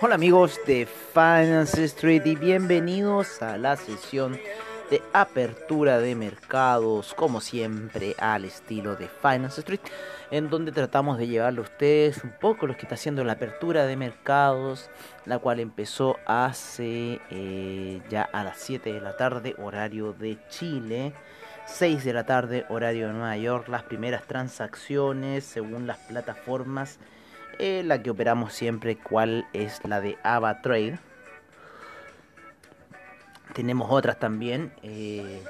Hola amigos de Finance Street y bienvenidos a la sesión de apertura de mercados, como siempre al estilo de Finance Street, en donde tratamos de llevarle a ustedes un poco lo que está haciendo la apertura de mercados, la cual empezó hace eh, ya a las 7 de la tarde, horario de Chile. 6 de la tarde, horario de Nueva York, las primeras transacciones según las plataformas eh, la que operamos siempre, cuál es la de AvaTrade. Tenemos otras también, eh,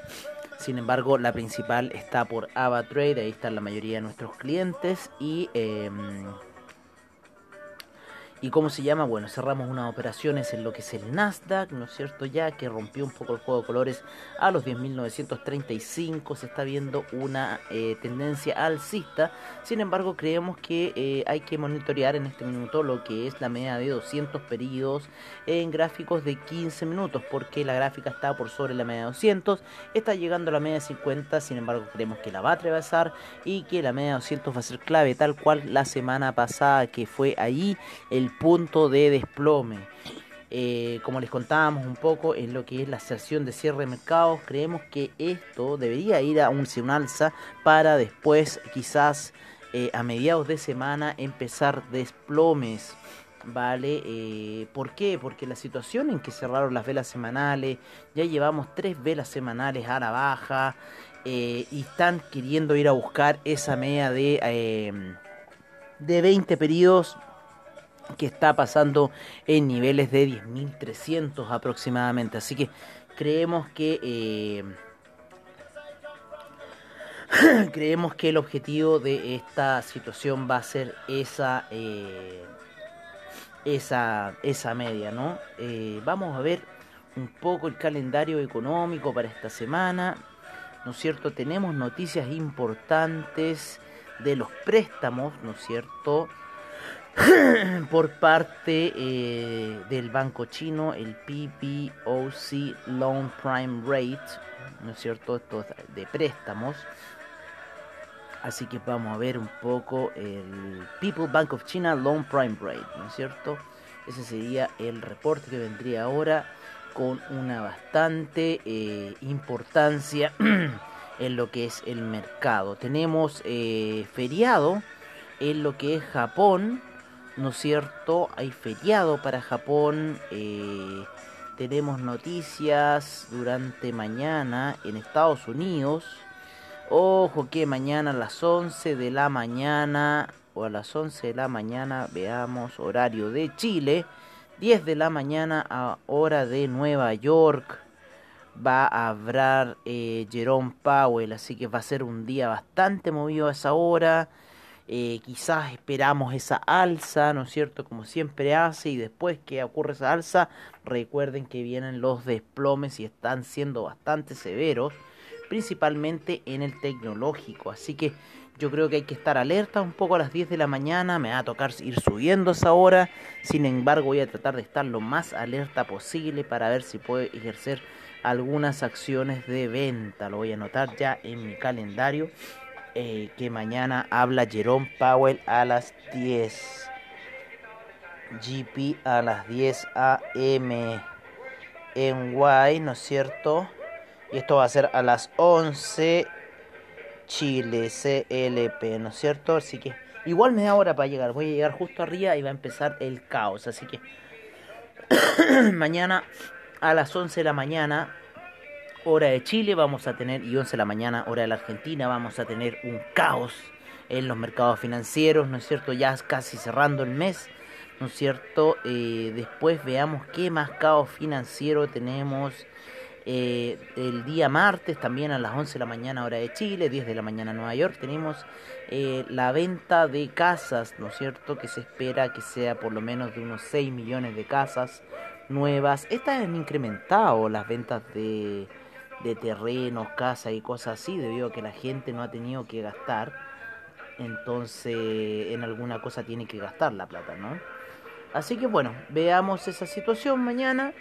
sin embargo la principal está por AvaTrade, ahí están la mayoría de nuestros clientes y... em, ¿Y cómo se llama? Bueno, cerramos unas operaciones en lo que es el Nasdaq, ¿no es cierto? Ya que rompió un poco el juego de colores a los 10.935, se está viendo una eh, tendencia alcista. Sin embargo, creemos que eh, hay que monitorear en este minuto lo que es la media de 200 periodos en gráficos de 15 minutos, porque la gráfica está por sobre la media de 200, está llegando a la media de 50, sin embargo, creemos que la va a atravesar y que la media de 200 va a ser clave, tal cual la semana pasada, que fue ahí el punto de desplome. Eh, como les contábamos un poco en lo que es la sesión de cierre de mercados, creemos que esto debería ir a un, un alza para después quizás eh, a mediados de semana empezar desplomes. ¿Vale? Eh, ¿Por qué? Porque la situación en que cerraron las velas semanales, ya llevamos tres velas semanales a la baja y están queriendo ir a buscar esa media de, de 20 periodos que está pasando en niveles de 10.300 aproximadamente. Así que creemos que eh, creemos que el objetivo de esta situación va a ser esa eh, esa esa media, ¿no? Eh, vamos a ver un poco el calendario económico para esta semana. ¿No es cierto? Tenemos noticias importantes de los préstamos, ¿no es cierto? por parte eh, del banco chino, el PBOC Loan Prime Rate, ¿no es cierto? Esto es de préstamos. Así que vamos a ver un poco el People Bank of China Loan Prime Rate, ¿no es cierto? Ese sería el reporte que vendría ahora con una bastante eh, importancia en lo que es el mercado. Tenemos eh, feriado en lo que es Japón, ¿no es cierto? Hay feriado para Japón. eh, tenemos noticias durante mañana en Estados Unidos. Ojo que mañana a las 11 de la mañana o a las 11 de la mañana veamos horario de Chile. 10 de la mañana a hora de Nueva York va a hablar eh, Jerome Powell, así que va a ser un día bastante movido a esa hora. Eh, quizás esperamos esa alza, ¿no es cierto? Como siempre hace, y después que ocurre esa alza, recuerden que vienen los desplomes y están siendo bastante severos, principalmente en el tecnológico. Así que yo creo que hay que estar alerta un poco a las 10 de la mañana, me va a tocar ir subiendo esa hora, sin embargo voy a tratar de estar lo más alerta posible para ver si puedo ejercer algunas acciones de venta. Lo voy a anotar ya en mi calendario eh, que mañana habla Jerome Powell a las 10. GP a las 10 AM en Y, ¿no es cierto? Y esto va a ser a las 11 Chile CLP, ¿no es cierto? Así que igual me da hora para llegar. Voy a llegar justo arriba y va a empezar el caos. Así que mañana a las 11 de la mañana hora de Chile vamos a tener, y 11 de la mañana, hora de la Argentina, vamos a tener un caos en los mercados financieros, ¿no es cierto? Ya casi cerrando el mes, ¿no es cierto? Eh, después veamos qué más caos financiero tenemos Eh, el día martes, también a las 11 de la mañana hora de Chile, 10 de la mañana Nueva York, tenemos eh, la venta de casas, ¿no es cierto? Que se espera que sea por lo menos de unos 6 millones de casas nuevas. Estas han incrementado las ventas de, de terrenos, casas y cosas así, debido a que la gente no ha tenido que gastar. Entonces, en alguna cosa tiene que gastar la plata, ¿no? Así que bueno, veamos esa situación mañana.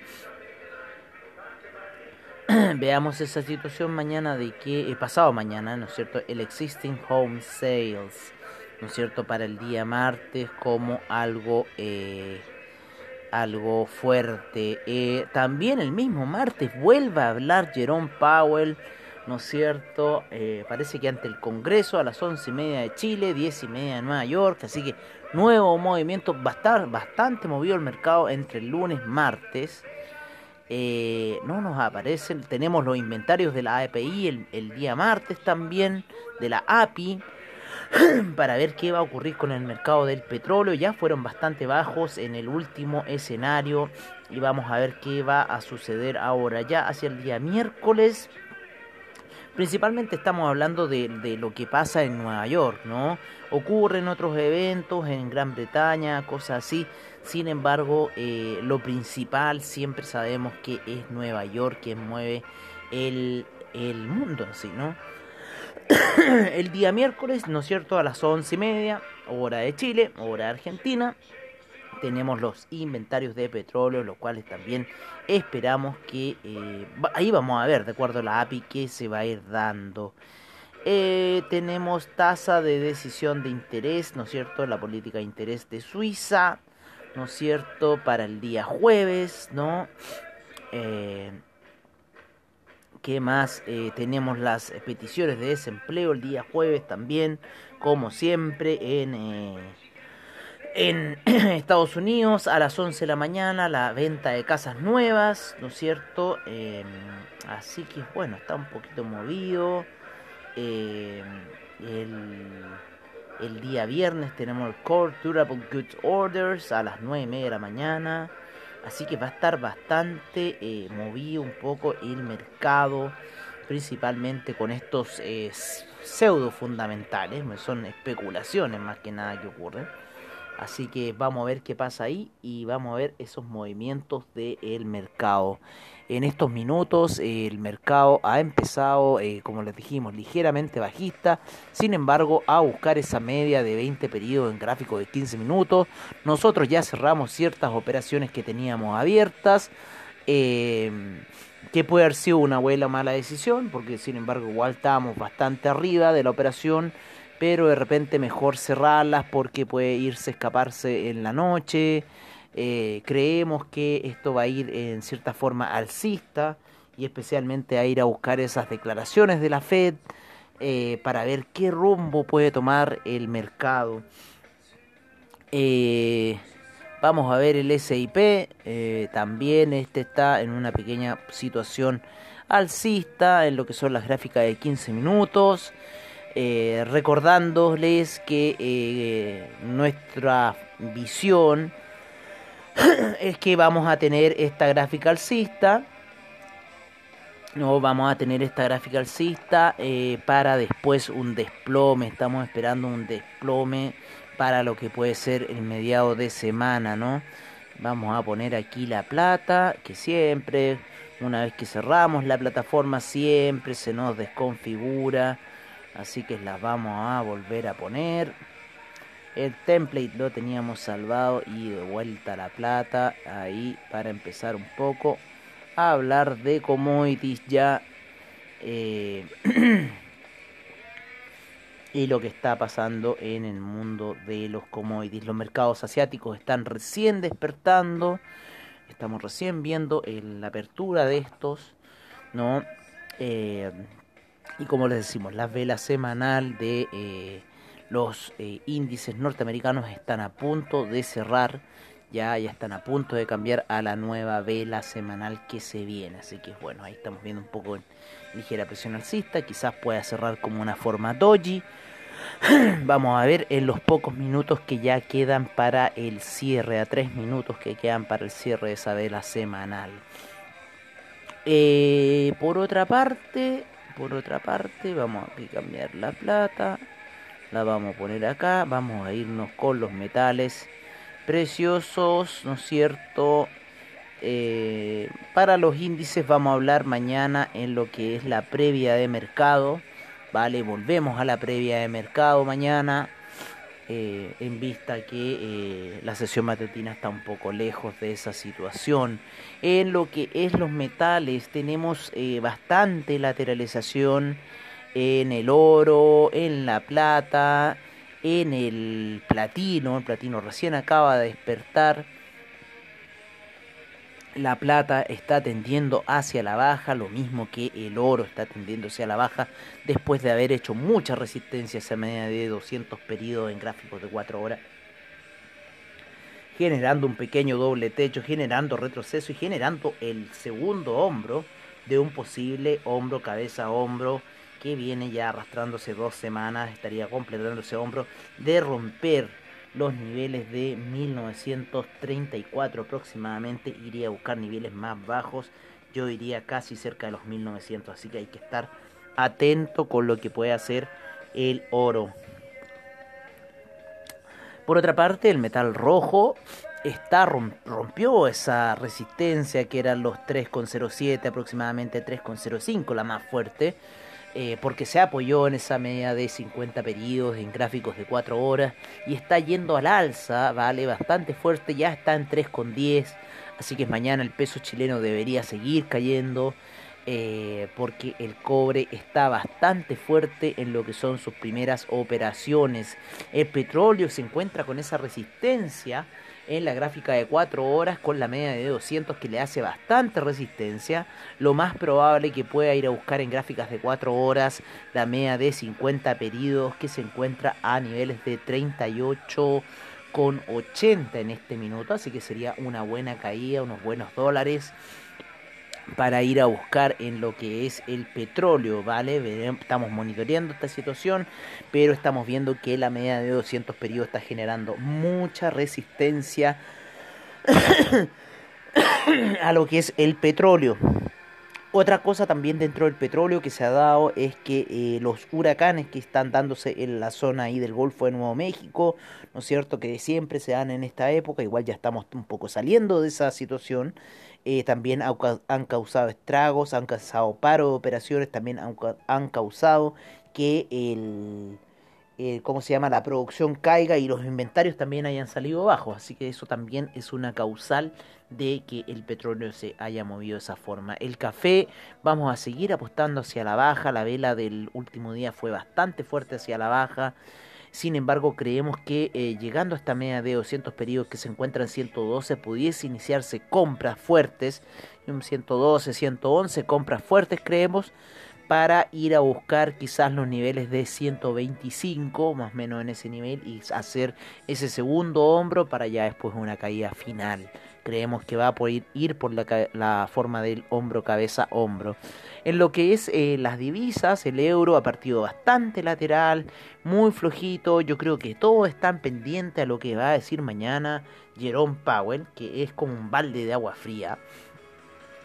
veamos esa situación mañana de que, eh, pasado mañana, ¿no es cierto? El Existing Home Sales, ¿no es cierto? Para el día martes como algo, eh, algo fuerte. Eh, también el mismo martes vuelve a hablar Jerome Powell, ¿no es cierto? Eh, parece que ante el Congreso a las once y media de Chile, diez y media de Nueva York, así que nuevo movimiento, estar bastante movido el mercado entre el lunes y martes. Eh, no nos aparecen, tenemos los inventarios de la API el día martes también, de la API, para ver qué va a ocurrir con el mercado del petróleo. Ya fueron bastante bajos en el último escenario y vamos a ver qué va a suceder ahora. Ya hacia el día miércoles, principalmente estamos hablando de, de lo que pasa en Nueva York, ¿no? Ocurren otros eventos en Gran Bretaña, cosas así. Sin embargo, eh, lo principal siempre sabemos que es Nueva York quien mueve el, el mundo ¿no? el día miércoles, ¿no es cierto? A las once y media, hora de Chile, hora de Argentina, tenemos los inventarios de petróleo, los cuales también esperamos que eh, ahí vamos a ver, de acuerdo a la API, que se va a ir dando. Eh, tenemos tasa de decisión de interés, ¿no es cierto? La política de interés de Suiza, ¿no es cierto? Para el día jueves, ¿no? Eh, ¿Qué más? Eh, tenemos las peticiones de desempleo el día jueves también, como siempre, en, eh, en Estados Unidos a las 11 de la mañana, la venta de casas nuevas, ¿no es cierto? Eh, así que bueno, está un poquito movido. Eh, el, el día viernes tenemos el Core Durable Goods Orders a las 9 y media de la mañana. Así que va a estar bastante eh, movido un poco el mercado, principalmente con estos eh, pseudo fundamentales, son especulaciones más que nada que ocurren. Así que vamos a ver qué pasa ahí y vamos a ver esos movimientos del mercado. En estos minutos el mercado ha empezado, eh, como les dijimos, ligeramente bajista. Sin embargo, a buscar esa media de 20 periodos en gráfico de 15 minutos. Nosotros ya cerramos ciertas operaciones que teníamos abiertas. eh, que puede haber sido una buena o mala decisión, porque sin embargo igual estábamos bastante arriba de la operación, pero de repente mejor cerrarlas porque puede irse a escaparse en la noche. Eh, creemos que esto va a ir en cierta forma alcista y especialmente a ir a buscar esas declaraciones de la Fed eh, para ver qué rumbo puede tomar el mercado. Eh, vamos a ver el SIP, también este está en una pequeña situación alcista en lo que son las gráficas de 15 minutos. Eh, recordándoles que eh, nuestra visión es que vamos a tener esta gráfica alcista. No vamos a tener esta gráfica alcista eh, para después un desplome. Estamos esperando un desplome para lo que puede ser el mediado de semana, ¿no? Vamos a poner aquí la plata, que siempre, una vez que cerramos la plataforma, siempre se nos desconfigura. Así que las vamos a volver a poner. El template lo teníamos salvado y de vuelta la plata. Ahí para empezar un poco a hablar de commodities ya. eh, y lo que está pasando en el mundo de los commodities. Los mercados asiáticos están recién despertando. Estamos recién viendo el- la apertura de estos. ¿no? Eh, y como les decimos, la vela semanal de eh, los eh, índices norteamericanos están a punto de cerrar. Ya, ya están a punto de cambiar a la nueva vela semanal que se viene. Así que bueno, ahí estamos viendo un poco en ligera presión alcista. Quizás pueda cerrar como una forma doji. Vamos a ver en los pocos minutos que ya quedan para el cierre, a tres minutos que quedan para el cierre de esa vela semanal. Eh, por otra parte, por otra parte, vamos a cambiar la plata. La vamos a poner acá. Vamos a irnos con los metales preciosos, ¿no es cierto? Eh, para los índices vamos a hablar mañana en lo que es la previa de mercado. Vale, volvemos a la previa de mercado mañana. Eh, en vista que eh, la sesión matutina está un poco lejos de esa situación. En lo que es los metales tenemos eh, bastante lateralización en el oro, en la plata, en el platino. El platino recién acaba de despertar la plata está tendiendo hacia la baja, lo mismo que el oro está tendiendo hacia la baja después de haber hecho mucha resistencia a media de 200 periodos en gráficos de 4 horas, generando un pequeño doble techo, generando retroceso y generando el segundo hombro de un posible hombro, cabeza, hombro que viene ya arrastrándose dos semanas, estaría completando ese hombro de romper los niveles de 1934 aproximadamente, iría a buscar niveles más bajos, yo iría casi cerca de los 1900, así que hay que estar atento con lo que puede hacer el oro. Por otra parte, el metal rojo está rompió esa resistencia que eran los 3,07 aproximadamente 3,05 la más fuerte eh, porque se apoyó en esa media de 50 periodos en gráficos de 4 horas y está yendo al alza, vale, bastante fuerte, ya está en 3,10, así que mañana el peso chileno debería seguir cayendo. Eh, porque el cobre está bastante fuerte en lo que son sus primeras operaciones. El petróleo se encuentra con esa resistencia en la gráfica de 4 horas con la media de 200 que le hace bastante resistencia. Lo más probable que pueda ir a buscar en gráficas de 4 horas la media de 50 periodos que se encuentra a niveles de 38 con 80 en este minuto, así que sería una buena caída, unos buenos dólares para ir a buscar en lo que es el petróleo, ¿vale? Estamos monitoreando esta situación, pero estamos viendo que la media de 200 periodos está generando mucha resistencia a lo que es el petróleo. Otra cosa también dentro del petróleo que se ha dado es que eh, los huracanes que están dándose en la zona ahí del Golfo de Nuevo México, ¿no es cierto? Que siempre se dan en esta época, igual ya estamos un poco saliendo de esa situación. Eh, también han causado estragos, han causado paro de operaciones, también han, causado que el, ¿cómo se llama? la producción caiga y los inventarios también hayan salido bajos. Así que eso también es una causal de que el petróleo se haya movido de esa forma. El café, vamos a seguir apostando hacia la baja. La vela del último día fue bastante fuerte hacia la baja. Sin embargo, creemos que eh, llegando a esta media de 200 periodos que se encuentra en 112, pudiese iniciarse compras fuertes, un 112, 111, compras fuertes creemos, para ir a buscar quizás los niveles de 125, más o menos en ese nivel, y hacer ese segundo hombro para ya después una caída final creemos que va a poder ir por la, forma del hombro, cabeza, hombro. En lo que es eh, las divisas, el euro ha partido bastante lateral, muy flojito. Yo creo que todos están pendientes a lo que va a decir mañana Jerome Powell, que es como un balde de agua fría.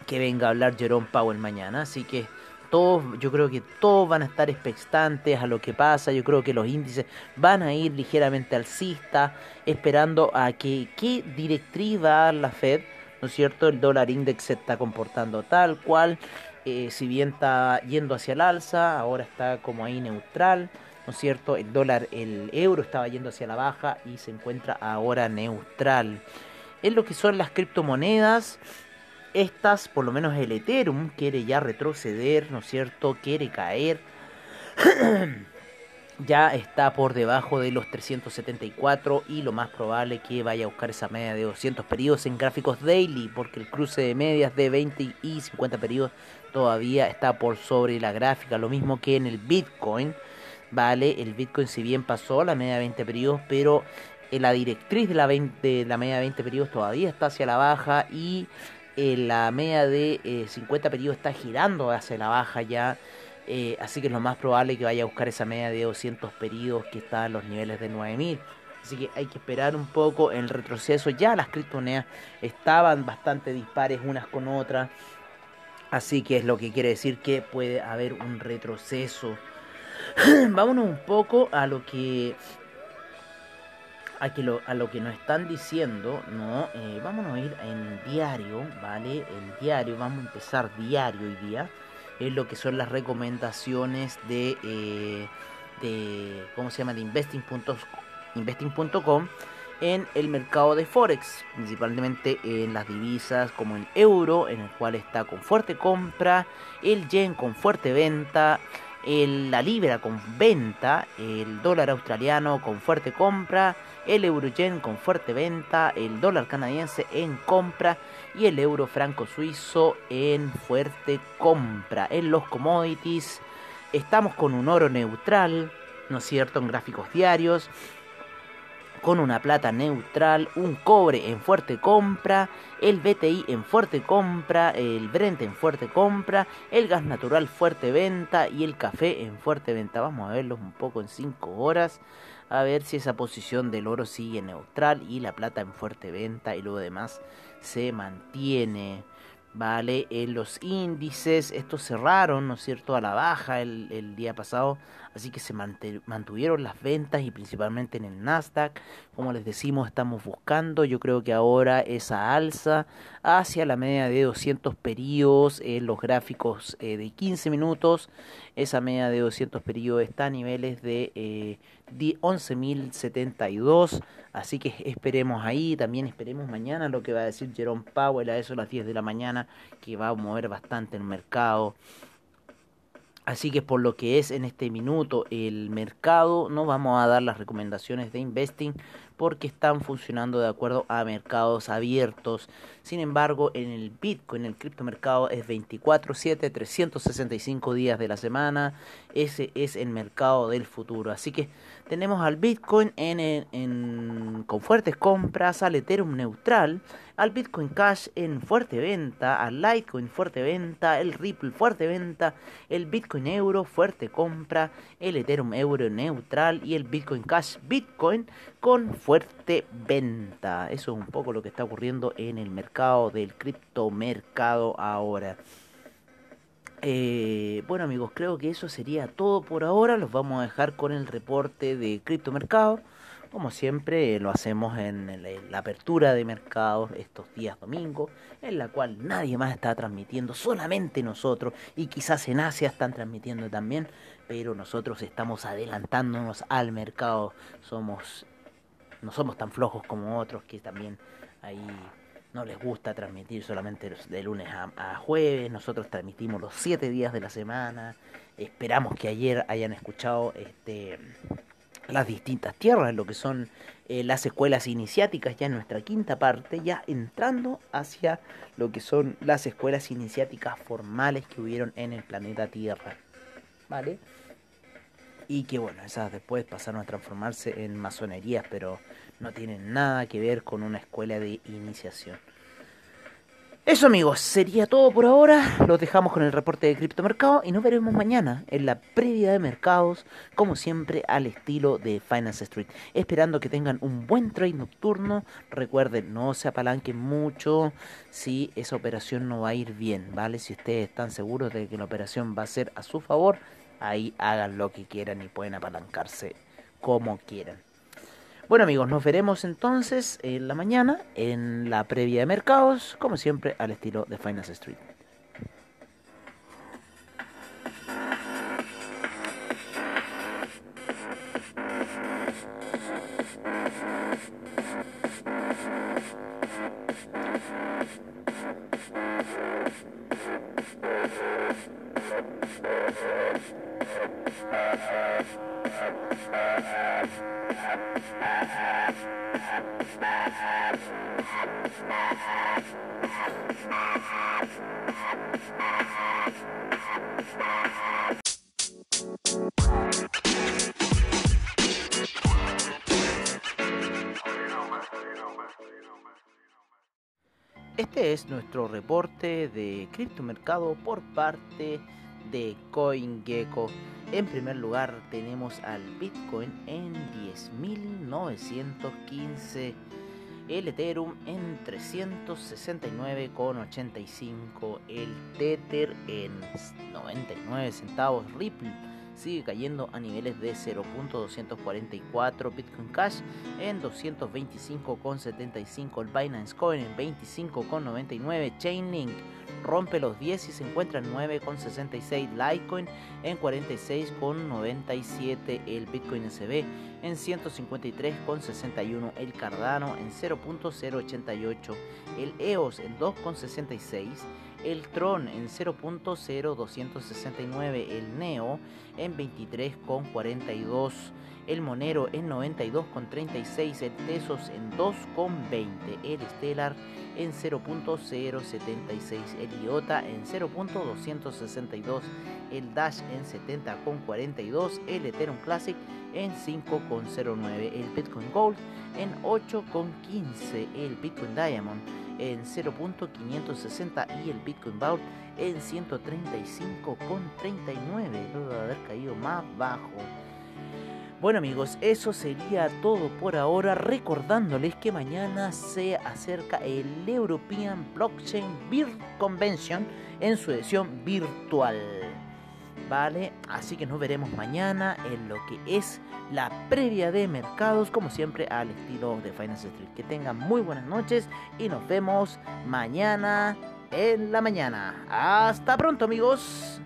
Que venga a hablar Jerome Powell mañana. Así que todos, yo creo que todos van a estar expectantes a lo que pasa, yo creo que los índices van a ir ligeramente alcista, esperando a que qué directriz va la Fed, ¿no es cierto? El dólar index se está comportando tal cual, eh, si bien está yendo hacia el alza, ahora está como ahí neutral, ¿no es cierto? El dólar, el euro estaba yendo hacia la baja y se encuentra ahora neutral. Es lo que son las criptomonedas, estas, por lo menos el Ethereum, quiere ya retroceder, ¿no es cierto? Quiere caer. ya está por debajo de los 374 y lo más probable que vaya a buscar esa media de 200 periodos en gráficos daily porque el cruce de medias de 20 y 50 periodos todavía está por sobre la gráfica, lo mismo que en el Bitcoin, ¿vale? El Bitcoin si bien pasó la media de 20 periodos, pero la directriz de la, 20, de la media de 20 periodos todavía está hacia la baja y eh, la media de 50 eh, periodos está girando hacia la baja ya. Eh, así que es lo más probable que vaya a buscar esa media de 200 periodos que está en los niveles de 9000. Así que hay que esperar un poco el retroceso. Ya las criptomonedas estaban bastante dispares unas con otras. Así que es lo que quiere decir que puede haber un retroceso. Vámonos un poco a lo que a, lo que nos están diciendo, ¿no? Eh, vámonos a ir en diario, ¿vale? El diario, vamos a empezar diario hoy día. Es lo que son las recomendaciones de, eh, de ¿cómo se llama? De investing.com investing en el mercado de Forex, principalmente en las divisas como el euro, en el cual está con fuerte compra, el yen con fuerte venta, la libra con venta, el dólar australiano con fuerte compra, el euro yen con fuerte venta, el dólar canadiense en compra y el euro franco suizo en fuerte compra. En los commodities estamos con un oro neutral, ¿no es cierto?, en gráficos diarios con una plata neutral, un cobre en fuerte compra, el BTI en fuerte compra, el Brent en fuerte compra, el gas natural fuerte venta y el café en fuerte venta. Vamos a verlos un poco en 5 horas, a ver si esa posición del oro sigue neutral y la plata en fuerte venta y luego demás se mantiene. Vale, en los índices, estos cerraron, ¿no es cierto?, a la baja el, el día pasado así que se mantuvieron las ventas y principalmente en el Nasdaq. Como les decimos, estamos buscando, yo creo que ahora esa alza hacia la media de 200 periodos en los gráficos eh, de 15 minutos. Esa media de 200 periodos está a niveles de eh, 11.072, así que esperemos ahí, también esperemos mañana lo que va a decir Jerome Powell a eso a las 10 de la mañana, que va a mover bastante el mercado. Así que por lo que es en este minuto el mercado, no vamos a dar las recomendaciones de investing porque están funcionando de acuerdo a mercados abiertos. Sin embargo, en el Bitcoin, el criptomercado es 24/7, 365 días de la semana. Ese es el mercado del futuro. Así que tenemos al Bitcoin con fuertes compras, al Ethereum neutral, al Bitcoin Cash en fuerte venta, al Litecoin fuerte venta, el Ripple fuerte venta, el Bitcoin Euro fuerte compra, el Ethereum Euro neutral y el Bitcoin Cash Bitcoin con fuerte venta. Eso es un poco lo que está ocurriendo en el mercado del criptomercado ahora. Eh, bueno amigos, creo que eso sería todo por ahora. Los vamos a dejar con el reporte de criptomercado. Como siempre lo hacemos en la apertura de mercados estos días domingos, en la cual nadie más está transmitiendo, solamente nosotros, y quizás en Asia están transmitiendo también, pero nosotros estamos adelantándonos al mercado, somos no somos tan flojos como otros que también ahí no les gusta transmitir solamente de lunes a, a, jueves, nosotros transmitimos los siete días de la semana, esperamos que ayer hayan escuchado este las distintas tierras, lo que son eh, las escuelas iniciáticas, ya en nuestra quinta parte, ya entrando hacia lo que son las escuelas iniciáticas formales que hubieron en el planeta Tierra. ¿Vale? Y que bueno, esas después pasaron a transformarse en masonerías, pero no tienen nada que ver con una escuela de iniciación. Eso amigos, sería todo por ahora. Los dejamos con el reporte de criptomercado y nos veremos mañana en la previa de mercados, como siempre al estilo de Finance Street. Esperando que tengan un buen trade nocturno. Recuerden, no se apalanquen mucho si esa operación no va a ir bien, ¿vale? Si ustedes están seguros de que la operación va a ser a su favor, ahí hagan lo que quieran y pueden apalancarse como quieran. Bueno amigos, nos veremos entonces en la mañana en la previa de mercados, como siempre al estilo de Finance Street. Este es nuestro reporte de criptomercado por parte de CoinGecko. En primer lugar tenemos al Bitcoin en 10.915 el Ethereum en 369,85, el Tether en 99 centavos, Ripple sigue cayendo a niveles de 0.244, Bitcoin Cash en 225,75, el Binance Coin en 25,99, Chainlink rompe los 10 y se encuentra en 9,66, Litecoin en 46,97, el Bitcoin SB en 153,61, el Cardano en 0.088, el EOS en 2,66, el Tron en 0.0269, el Neo en 23,42, el Monero en 92,36, el Tesos en 2,20, el Stellar en 0.076, el IOTA en 0.262, el Dash en 70,42, el Ethereum Classic en 5,09, el Bitcoin Gold en 8,15, el Bitcoin Diamond en 0.560 y el Bitcoin Vault en 135,39, luego de haber caído más bajo. Bueno amigos, eso sería todo por ahora, recordándoles que mañana se acerca el European Blockchain Beer Convention en su edición virtual. ¿Vale? Así que nos veremos mañana en lo que es la previa de mercados, como siempre al estilo de Finance Street. Que tengan muy buenas noches y nos vemos mañana en la mañana. Hasta pronto amigos.